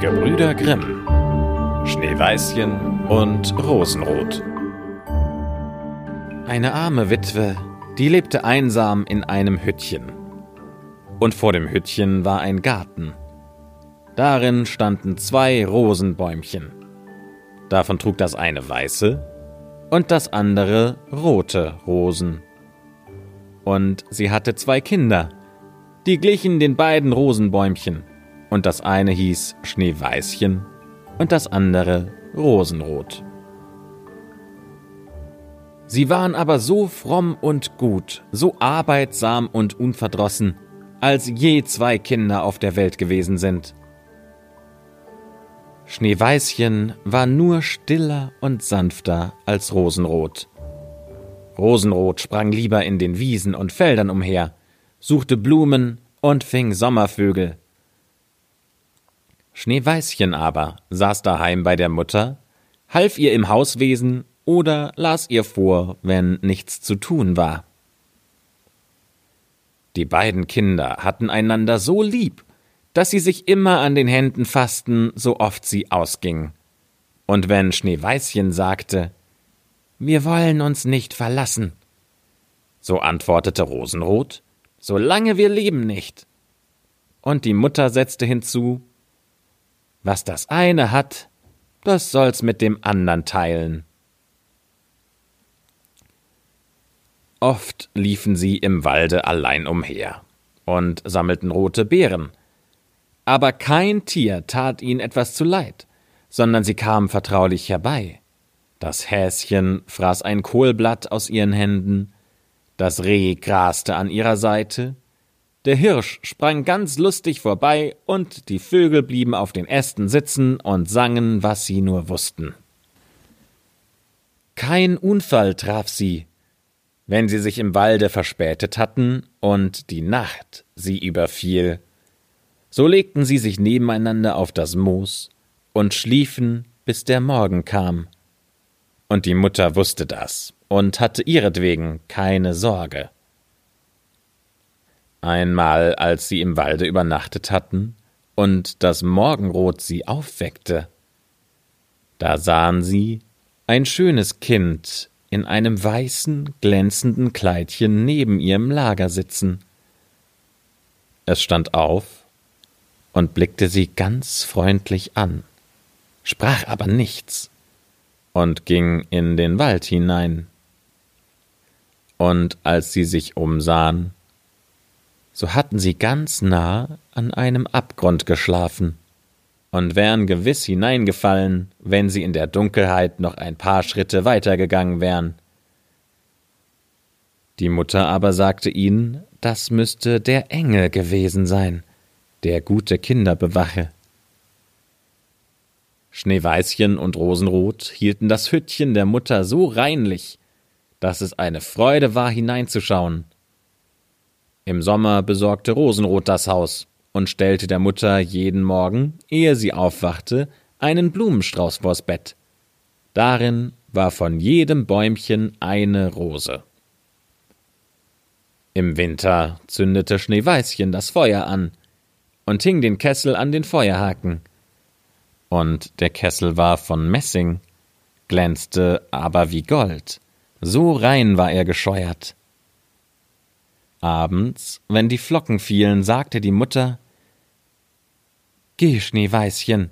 Gebrüder Grimm Schneeweißchen und Rosenrot Eine arme Witwe, die lebte einsam in einem Hüttchen. Und vor dem Hüttchen war ein Garten. Darin standen zwei Rosenbäumchen. Davon trug das eine weiße und das andere rote Rosen. Und sie hatte zwei Kinder, die glichen den beiden Rosenbäumchen, und das eine hieß Schneeweißchen und das andere Rosenrot. Sie waren aber so fromm und gut, so arbeitsam und unverdrossen, als je zwei Kinder auf der Welt gewesen sind. Schneeweißchen war nur stiller und sanfter als Rosenrot. Rosenrot sprang lieber in den Wiesen und Feldern umher, suchte Blumen und fing Sommervögel. Schneeweißchen aber saß daheim bei der Mutter, half ihr im Hauswesen oder las ihr vor, wenn nichts zu tun war. Die beiden Kinder hatten einander so lieb dass sie sich immer an den Händen fassten, so oft sie ausging. Und wenn Schneeweißchen sagte, wir wollen uns nicht verlassen, so antwortete Rosenrot, solange wir leben nicht. Und die Mutter setzte hinzu, was das eine hat, das soll's mit dem andern teilen. Oft liefen sie im Walde allein umher und sammelten rote Beeren, aber kein Tier tat ihnen etwas zuleid, sondern sie kamen vertraulich herbei. Das Häschen fraß ein Kohlblatt aus ihren Händen, das Reh graste an ihrer Seite, der Hirsch sprang ganz lustig vorbei, und die Vögel blieben auf den Ästen sitzen und sangen, was sie nur wussten. Kein Unfall traf sie, wenn sie sich im Walde verspätet hatten und die Nacht sie überfiel, so legten sie sich nebeneinander auf das Moos und schliefen, bis der Morgen kam. Und die Mutter wusste das und hatte ihretwegen keine Sorge. Einmal, als sie im Walde übernachtet hatten und das Morgenrot sie aufweckte, da sahen sie ein schönes Kind in einem weißen, glänzenden Kleidchen neben ihrem Lager sitzen. Es stand auf und blickte sie ganz freundlich an, sprach aber nichts und ging in den Wald hinein. Und als sie sich umsahen, so hatten sie ganz nah an einem Abgrund geschlafen und wären gewiss hineingefallen, wenn sie in der Dunkelheit noch ein paar Schritte weitergegangen wären. Die Mutter aber sagte ihnen, das müsste der Engel gewesen sein, der gute Kinder bewache. Schneeweißchen und Rosenrot hielten das Hüttchen der Mutter so reinlich, dass es eine Freude war, hineinzuschauen. Im Sommer besorgte Rosenrot das Haus und stellte der Mutter jeden Morgen, ehe sie aufwachte, einen Blumenstrauß vors Bett. Darin war von jedem Bäumchen eine Rose. Im Winter zündete Schneeweißchen das Feuer an, und hing den Kessel an den Feuerhaken. Und der Kessel war von Messing, glänzte aber wie Gold, so rein war er gescheuert. Abends, wenn die Flocken fielen, sagte die Mutter Geh, Schneeweißchen,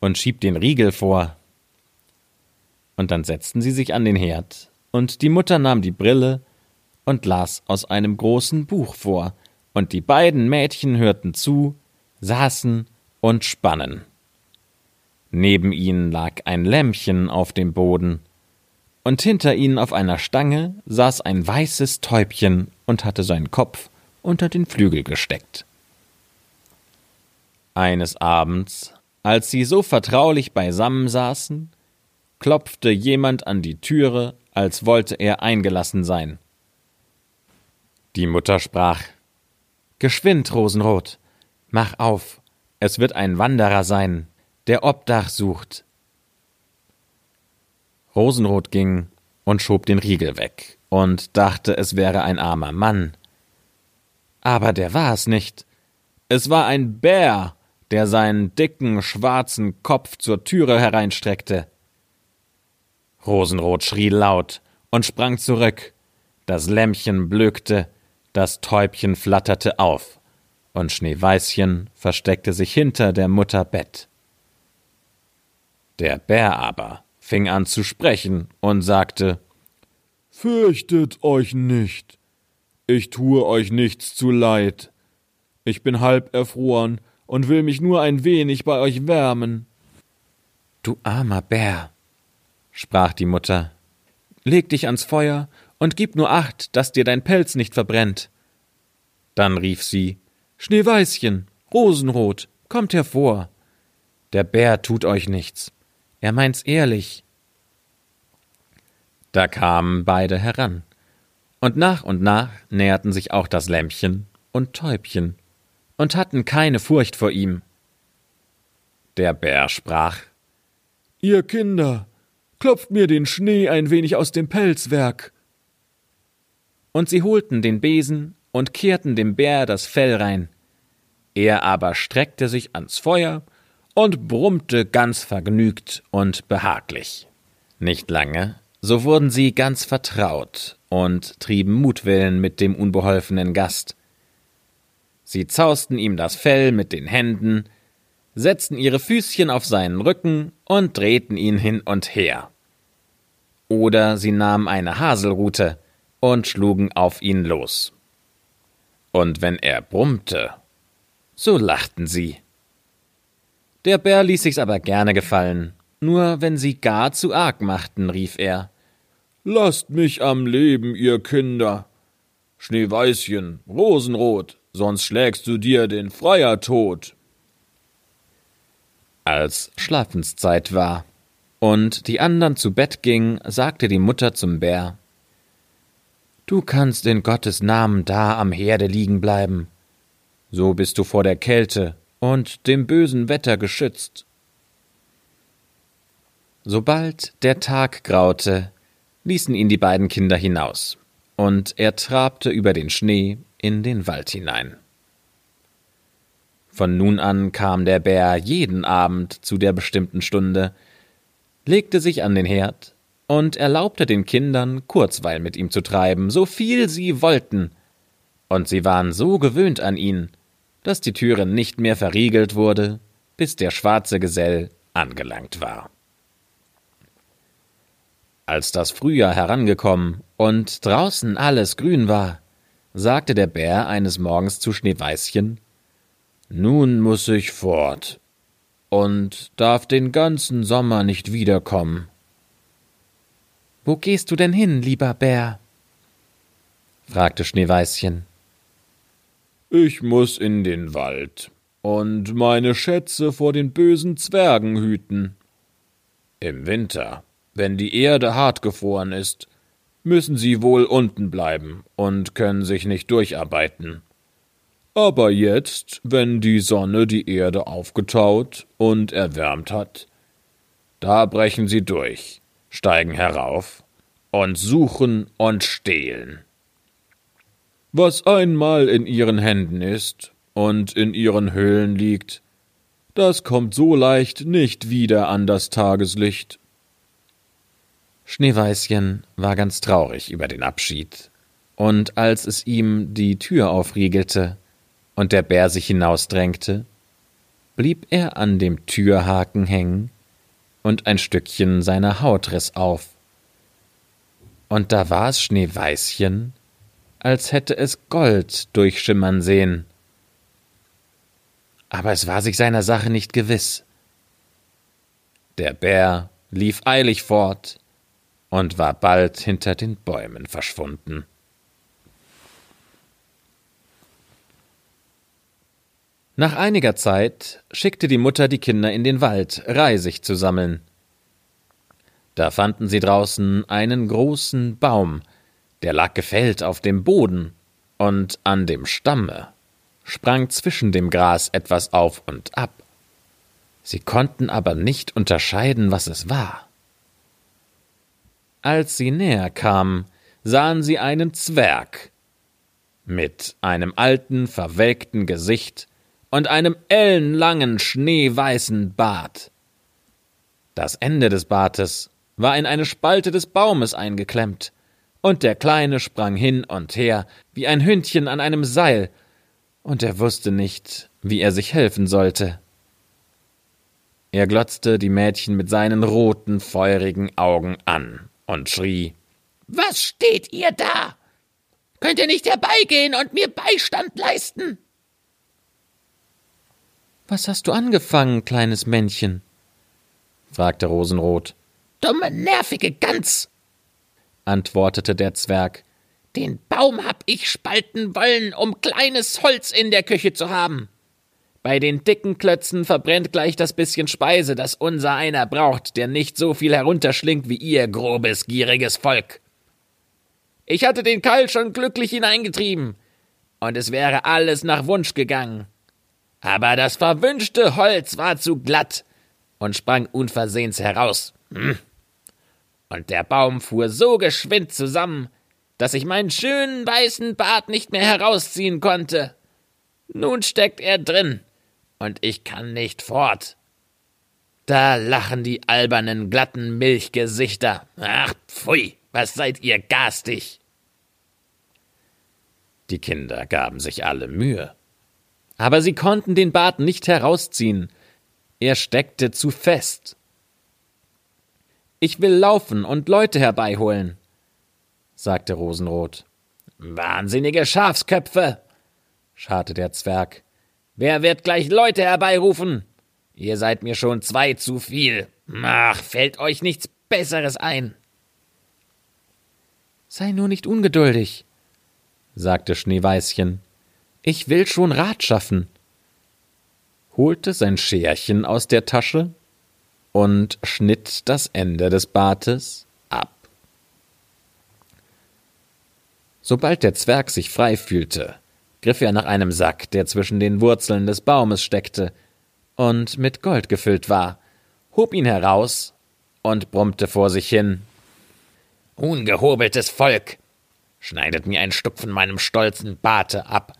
und schieb den Riegel vor. Und dann setzten sie sich an den Herd, und die Mutter nahm die Brille und las aus einem großen Buch vor, und die beiden Mädchen hörten zu saßen und spannen. Neben ihnen lag ein Lämmchen auf dem Boden, und hinter ihnen auf einer Stange saß ein weißes Täubchen und hatte seinen Kopf unter den Flügel gesteckt. Eines Abends, als sie so vertraulich beisammen saßen, klopfte jemand an die Türe, als wollte er eingelassen sein. Die Mutter sprach Geschwind, Rosenrot, Mach auf, es wird ein Wanderer sein, der Obdach sucht. Rosenrot ging und schob den Riegel weg und dachte, es wäre ein armer Mann. Aber der war es nicht. Es war ein Bär, der seinen dicken, schwarzen Kopf zur Türe hereinstreckte. Rosenrot schrie laut und sprang zurück. Das Lämmchen blökte, das Täubchen flatterte auf, und Schneeweißchen versteckte sich hinter der Mutter Bett. Der Bär aber fing an zu sprechen und sagte Fürchtet euch nicht, ich tue euch nichts zu leid. Ich bin halb erfroren und will mich nur ein wenig bei euch wärmen. Du armer Bär, sprach die Mutter, leg dich ans Feuer und gib nur acht, dass dir dein Pelz nicht verbrennt. Dann rief sie Schneeweißchen, Rosenrot, kommt hervor. Der Bär tut euch nichts. Er meint's ehrlich. Da kamen beide heran, und nach und nach näherten sich auch das Lämpchen und Täubchen und hatten keine Furcht vor ihm. Der Bär sprach Ihr Kinder, klopft mir den Schnee ein wenig aus dem Pelzwerk. Und sie holten den Besen und kehrten dem Bär das Fell rein. Er aber streckte sich ans Feuer und brummte ganz vergnügt und behaglich. Nicht lange, so wurden sie ganz vertraut und trieben Mutwillen mit dem unbeholfenen Gast, Sie zausten ihm das Fell mit den Händen, setzten ihre Füßchen auf seinen Rücken und drehten ihn hin und her. Oder sie nahmen eine Haselrute und schlugen auf ihn los. Und wenn er brummte, so lachten sie. Der Bär ließ sich's aber gerne gefallen, nur wenn sie gar zu arg machten, rief er. Lasst mich am Leben, ihr Kinder. Schneeweißchen, Rosenrot, sonst schlägst du dir den Freier tot. Als Schlafenszeit war und die andern zu Bett gingen, sagte die Mutter zum Bär Du kannst in Gottes Namen da am Herde liegen bleiben. So bist du vor der Kälte und dem bösen Wetter geschützt. Sobald der Tag graute, ließen ihn die beiden Kinder hinaus, und er trabte über den Schnee in den Wald hinein. Von nun an kam der Bär jeden Abend zu der bestimmten Stunde, legte sich an den Herd und erlaubte den Kindern Kurzweil mit ihm zu treiben, so viel sie wollten, und sie waren so gewöhnt an ihn, dass die Türe nicht mehr verriegelt wurde, bis der schwarze Gesell angelangt war. Als das Frühjahr herangekommen und draußen alles grün war, sagte der Bär eines Morgens zu Schneeweißchen, nun muss ich fort und darf den ganzen Sommer nicht wiederkommen. Wo gehst du denn hin, lieber Bär? fragte Schneeweißchen. Ich muss in den Wald und meine Schätze vor den bösen Zwergen hüten. Im Winter, wenn die Erde hart gefroren ist, müssen sie wohl unten bleiben und können sich nicht durcharbeiten. Aber jetzt, wenn die Sonne die Erde aufgetaut und erwärmt hat, da brechen sie durch, steigen herauf und suchen und stehlen. Was einmal in ihren Händen ist und in ihren Höhlen liegt, das kommt so leicht nicht wieder an das Tageslicht. Schneeweißchen war ganz traurig über den Abschied, und als es ihm die Tür aufriegelte und der Bär sich hinausdrängte, blieb er an dem Türhaken hängen, und ein Stückchen seiner Haut riss auf. Und da war es Schneeweißchen, als hätte es Gold durchschimmern sehen. Aber es war sich seiner Sache nicht gewiss. Der Bär lief eilig fort, und war bald hinter den Bäumen verschwunden. Nach einiger Zeit schickte die Mutter die Kinder in den Wald, Reisig zu sammeln. Da fanden sie draußen einen großen Baum, der lag gefällt auf dem Boden, und an dem Stamme sprang zwischen dem Gras etwas auf und ab. Sie konnten aber nicht unterscheiden, was es war. Als sie näher kamen, sahen sie einen Zwerg mit einem alten, verwelkten Gesicht und einem ellenlangen, schneeweißen Bart. Das Ende des Bartes war in eine Spalte des Baumes eingeklemmt, und der Kleine sprang hin und her wie ein Hündchen an einem Seil, und er wusste nicht, wie er sich helfen sollte. Er glotzte die Mädchen mit seinen roten, feurigen Augen an und schrie Was steht ihr da? Könnt ihr nicht herbeigehen und mir Beistand leisten? Was hast du angefangen, kleines Männchen? fragte Rosenrot. Dumme, nervige Gans, antwortete der Zwerg. Den Baum hab ich spalten wollen, um kleines Holz in der Küche zu haben. Bei den dicken Klötzen verbrennt gleich das bisschen Speise, das unser einer braucht, der nicht so viel herunterschlingt wie ihr grobes, gieriges Volk. Ich hatte den Keil schon glücklich hineingetrieben, und es wäre alles nach Wunsch gegangen. Aber das verwünschte Holz war zu glatt und sprang unversehens heraus. Hm. Und der Baum fuhr so geschwind zusammen, dass ich meinen schönen weißen Bart nicht mehr herausziehen konnte. Nun steckt er drin und ich kann nicht fort. Da lachen die albernen, glatten Milchgesichter. Ach, pfui, was seid ihr garstig? Die Kinder gaben sich alle Mühe. Aber sie konnten den Bart nicht herausziehen. Er steckte zu fest. Ich will laufen und Leute herbeiholen, sagte Rosenrot. Wahnsinnige Schafsköpfe, scharte der Zwerg. Wer wird gleich Leute herbeirufen? Ihr seid mir schon zwei zu viel. Ach, fällt euch nichts Besseres ein. Sei nur nicht ungeduldig, sagte Schneeweißchen. Ich will schon Rat schaffen. holte sein Scherchen aus der Tasche und schnitt das Ende des Bartes ab. Sobald der Zwerg sich frei fühlte, griff er nach einem Sack, der zwischen den Wurzeln des Baumes steckte und mit Gold gefüllt war, hob ihn heraus und brummte vor sich hin. Ungehobeltes Volk! Schneidet mir ein Stück von meinem stolzen Barte ab.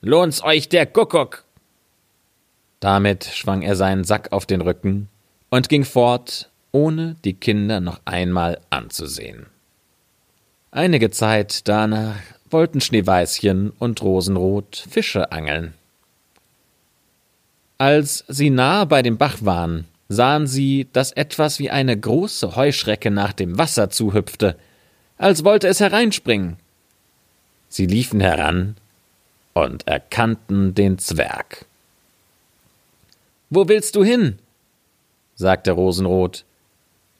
Lohnt's euch der Kuckuck! Damit schwang er seinen Sack auf den Rücken und ging fort, ohne die Kinder noch einmal anzusehen. Einige Zeit danach wollten Schneeweißchen und Rosenrot Fische angeln. Als sie nahe bei dem Bach waren, sahen sie, dass etwas wie eine große Heuschrecke nach dem Wasser zuhüpfte, als wollte es hereinspringen. Sie liefen heran und erkannten den Zwerg. Wo willst du hin? Sagte Rosenrot.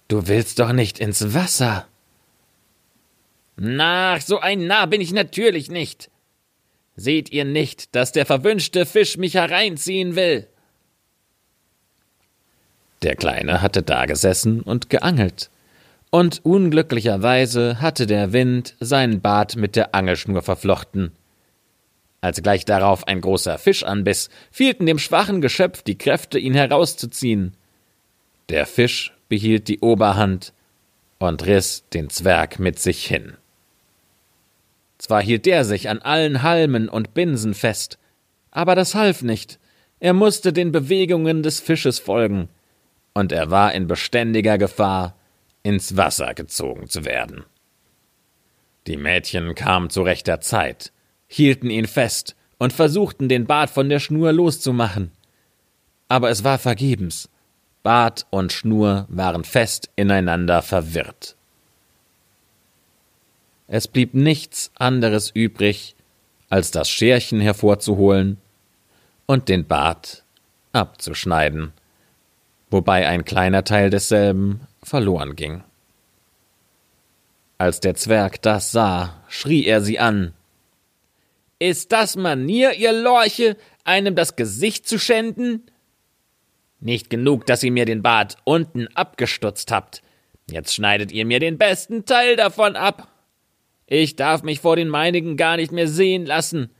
Du willst doch nicht ins Wasser. Na, so ein Narr bin ich natürlich nicht. Seht ihr nicht, dass der verwünschte Fisch mich hereinziehen will? Der Kleine hatte dagesessen und geangelt, und unglücklicherweise hatte der Wind seinen Bart mit der Angelschnur verflochten. Als gleich darauf ein großer Fisch anbiss, fehlten dem schwachen Geschöpf die Kräfte, ihn herauszuziehen. Der Fisch behielt die Oberhand und riss den Zwerg mit sich hin. Zwar hielt der sich an allen Halmen und Binsen fest, aber das half nicht. Er musste den Bewegungen des Fisches folgen, und er war in beständiger Gefahr, ins Wasser gezogen zu werden. Die Mädchen kamen zu rechter Zeit, hielten ihn fest und versuchten, den Bart von der Schnur loszumachen. Aber es war vergebens. Bart und Schnur waren fest ineinander verwirrt. Es blieb nichts anderes übrig, als das Scherchen hervorzuholen und den Bart abzuschneiden, wobei ein kleiner Teil desselben verloren ging. Als der Zwerg das sah, schrie er sie an. Ist das Manier, ihr Lorche, einem das Gesicht zu schänden? Nicht genug, dass ihr mir den Bart unten abgestutzt habt. Jetzt schneidet ihr mir den besten Teil davon ab. Ich darf mich vor den meinigen gar nicht mehr sehen lassen,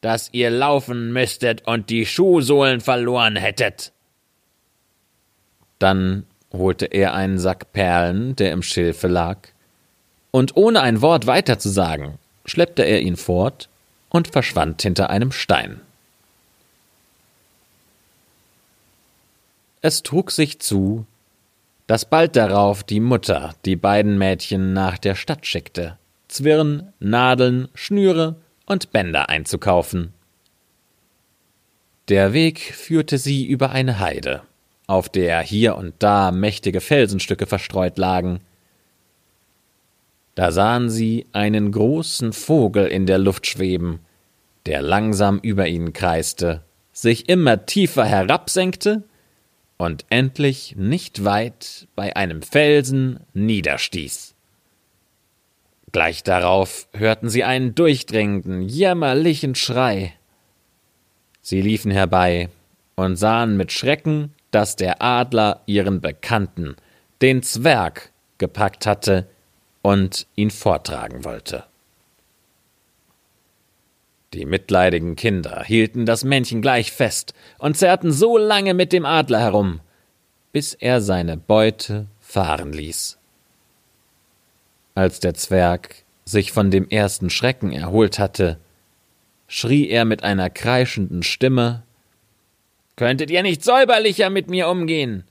dass ihr laufen müsstet und die Schuhsohlen verloren hättet. Dann holte er einen Sack Perlen, der im Schilfe lag, und ohne ein Wort weiter zu sagen, schleppte er ihn fort und verschwand hinter einem Stein. Es trug sich zu, dass bald darauf die Mutter die beiden Mädchen nach der Stadt schickte, Zwirn, Nadeln, Schnüre und Bänder einzukaufen. Der Weg führte sie über eine Heide, auf der hier und da mächtige Felsenstücke verstreut lagen. Da sahen sie einen großen Vogel in der Luft schweben, der langsam über ihnen kreiste, sich immer tiefer herabsenkte und endlich nicht weit bei einem Felsen niederstieß. Gleich darauf hörten sie einen durchdringenden, jämmerlichen Schrei. Sie liefen herbei und sahen mit Schrecken, dass der Adler ihren Bekannten, den Zwerg, gepackt hatte und ihn vortragen wollte. Die mitleidigen Kinder hielten das Männchen gleich fest und zerrten so lange mit dem Adler herum, bis er seine Beute fahren ließ. Als der Zwerg sich von dem ersten Schrecken erholt hatte, schrie er mit einer kreischenden Stimme Könntet ihr nicht säuberlicher mit mir umgehen?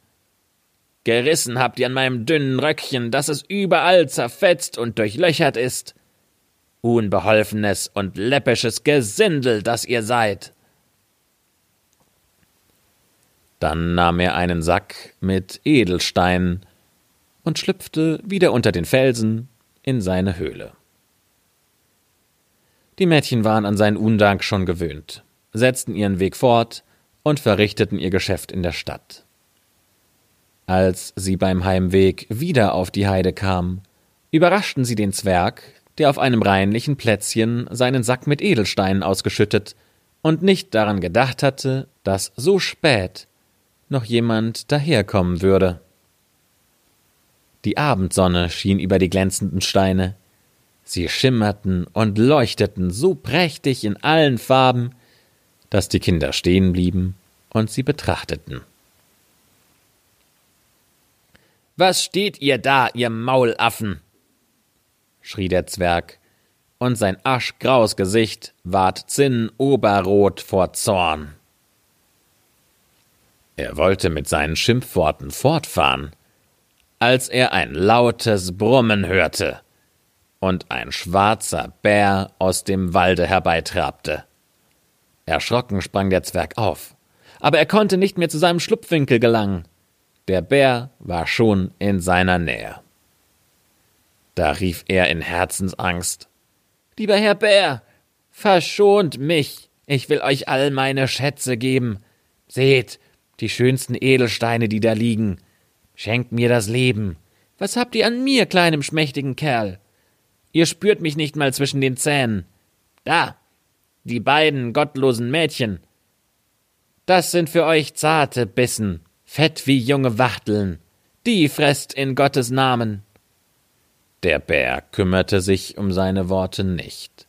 Gerissen habt ihr an meinem dünnen Röckchen, dass es überall zerfetzt und durchlöchert ist. Unbeholfenes und läppisches Gesindel, das ihr seid. Dann nahm er einen Sack mit Edelsteinen und schlüpfte wieder unter den Felsen in seine Höhle. Die Mädchen waren an seinen Undank schon gewöhnt, setzten ihren Weg fort und verrichteten ihr Geschäft in der Stadt. Als sie beim Heimweg wieder auf die Heide kamen, überraschten sie den Zwerg, der auf einem reinlichen Plätzchen seinen Sack mit Edelsteinen ausgeschüttet und nicht daran gedacht hatte, dass so spät noch jemand daherkommen würde. Die Abendsonne schien über die glänzenden Steine, Sie schimmerten und leuchteten so prächtig in allen Farben, dass die Kinder stehen blieben und sie betrachteten. Was steht ihr da, ihr Maulaffen? Schrie der Zwerg, und sein aschgraues Gesicht ward zinnoberrot vor Zorn. Er wollte mit seinen Schimpfworten fortfahren, als er ein lautes Brummen hörte und ein schwarzer Bär aus dem Walde herbeitrabte. Erschrocken sprang der Zwerg auf, aber er konnte nicht mehr zu seinem Schlupfwinkel gelangen. Der Bär war schon in seiner Nähe. Da rief er in Herzensangst Lieber Herr Bär, verschont mich, ich will euch all meine Schätze geben. Seht, die schönsten Edelsteine, die da liegen. Schenkt mir das Leben. Was habt ihr an mir, kleinem schmächtigen Kerl? Ihr spürt mich nicht mal zwischen den Zähnen. Da, die beiden gottlosen Mädchen. Das sind für euch zarte Bissen, fett wie junge Wachteln. Die fresst in Gottes Namen. Der Bär kümmerte sich um seine Worte nicht,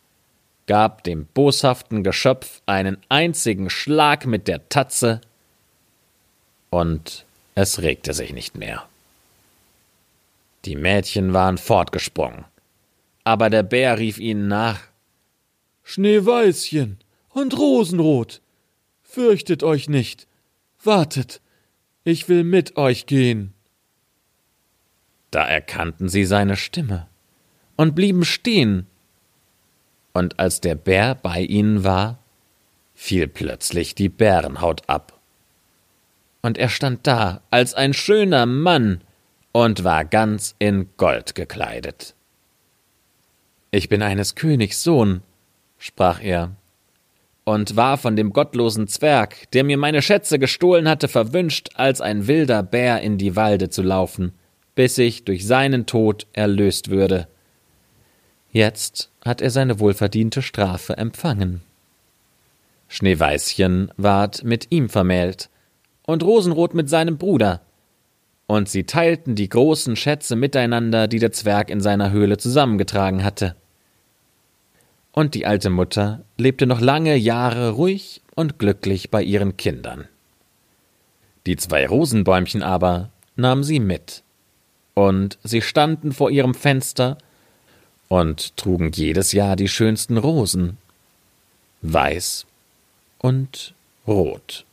gab dem boshaften Geschöpf einen einzigen Schlag mit der Tatze, und es regte sich nicht mehr. Die Mädchen waren fortgesprungen aber der Bär rief ihnen nach Schneeweißchen und Rosenrot, fürchtet euch nicht, wartet, ich will mit euch gehen. Da erkannten sie seine Stimme und blieben stehen, und als der Bär bei ihnen war, fiel plötzlich die Bärenhaut ab. Und er stand da als ein schöner Mann und war ganz in Gold gekleidet. Ich bin eines Königs Sohn, sprach er, und war von dem gottlosen Zwerg, der mir meine Schätze gestohlen hatte, verwünscht, als ein wilder Bär in die Walde zu laufen, bis ich durch seinen Tod erlöst würde. Jetzt hat er seine wohlverdiente Strafe empfangen. Schneeweißchen ward mit ihm vermählt und Rosenrot mit seinem Bruder, und sie teilten die großen Schätze miteinander, die der Zwerg in seiner Höhle zusammengetragen hatte. Und die alte Mutter lebte noch lange Jahre ruhig und glücklich bei ihren Kindern. Die zwei Rosenbäumchen aber nahm sie mit, und sie standen vor ihrem Fenster und trugen jedes Jahr die schönsten Rosen, weiß und rot.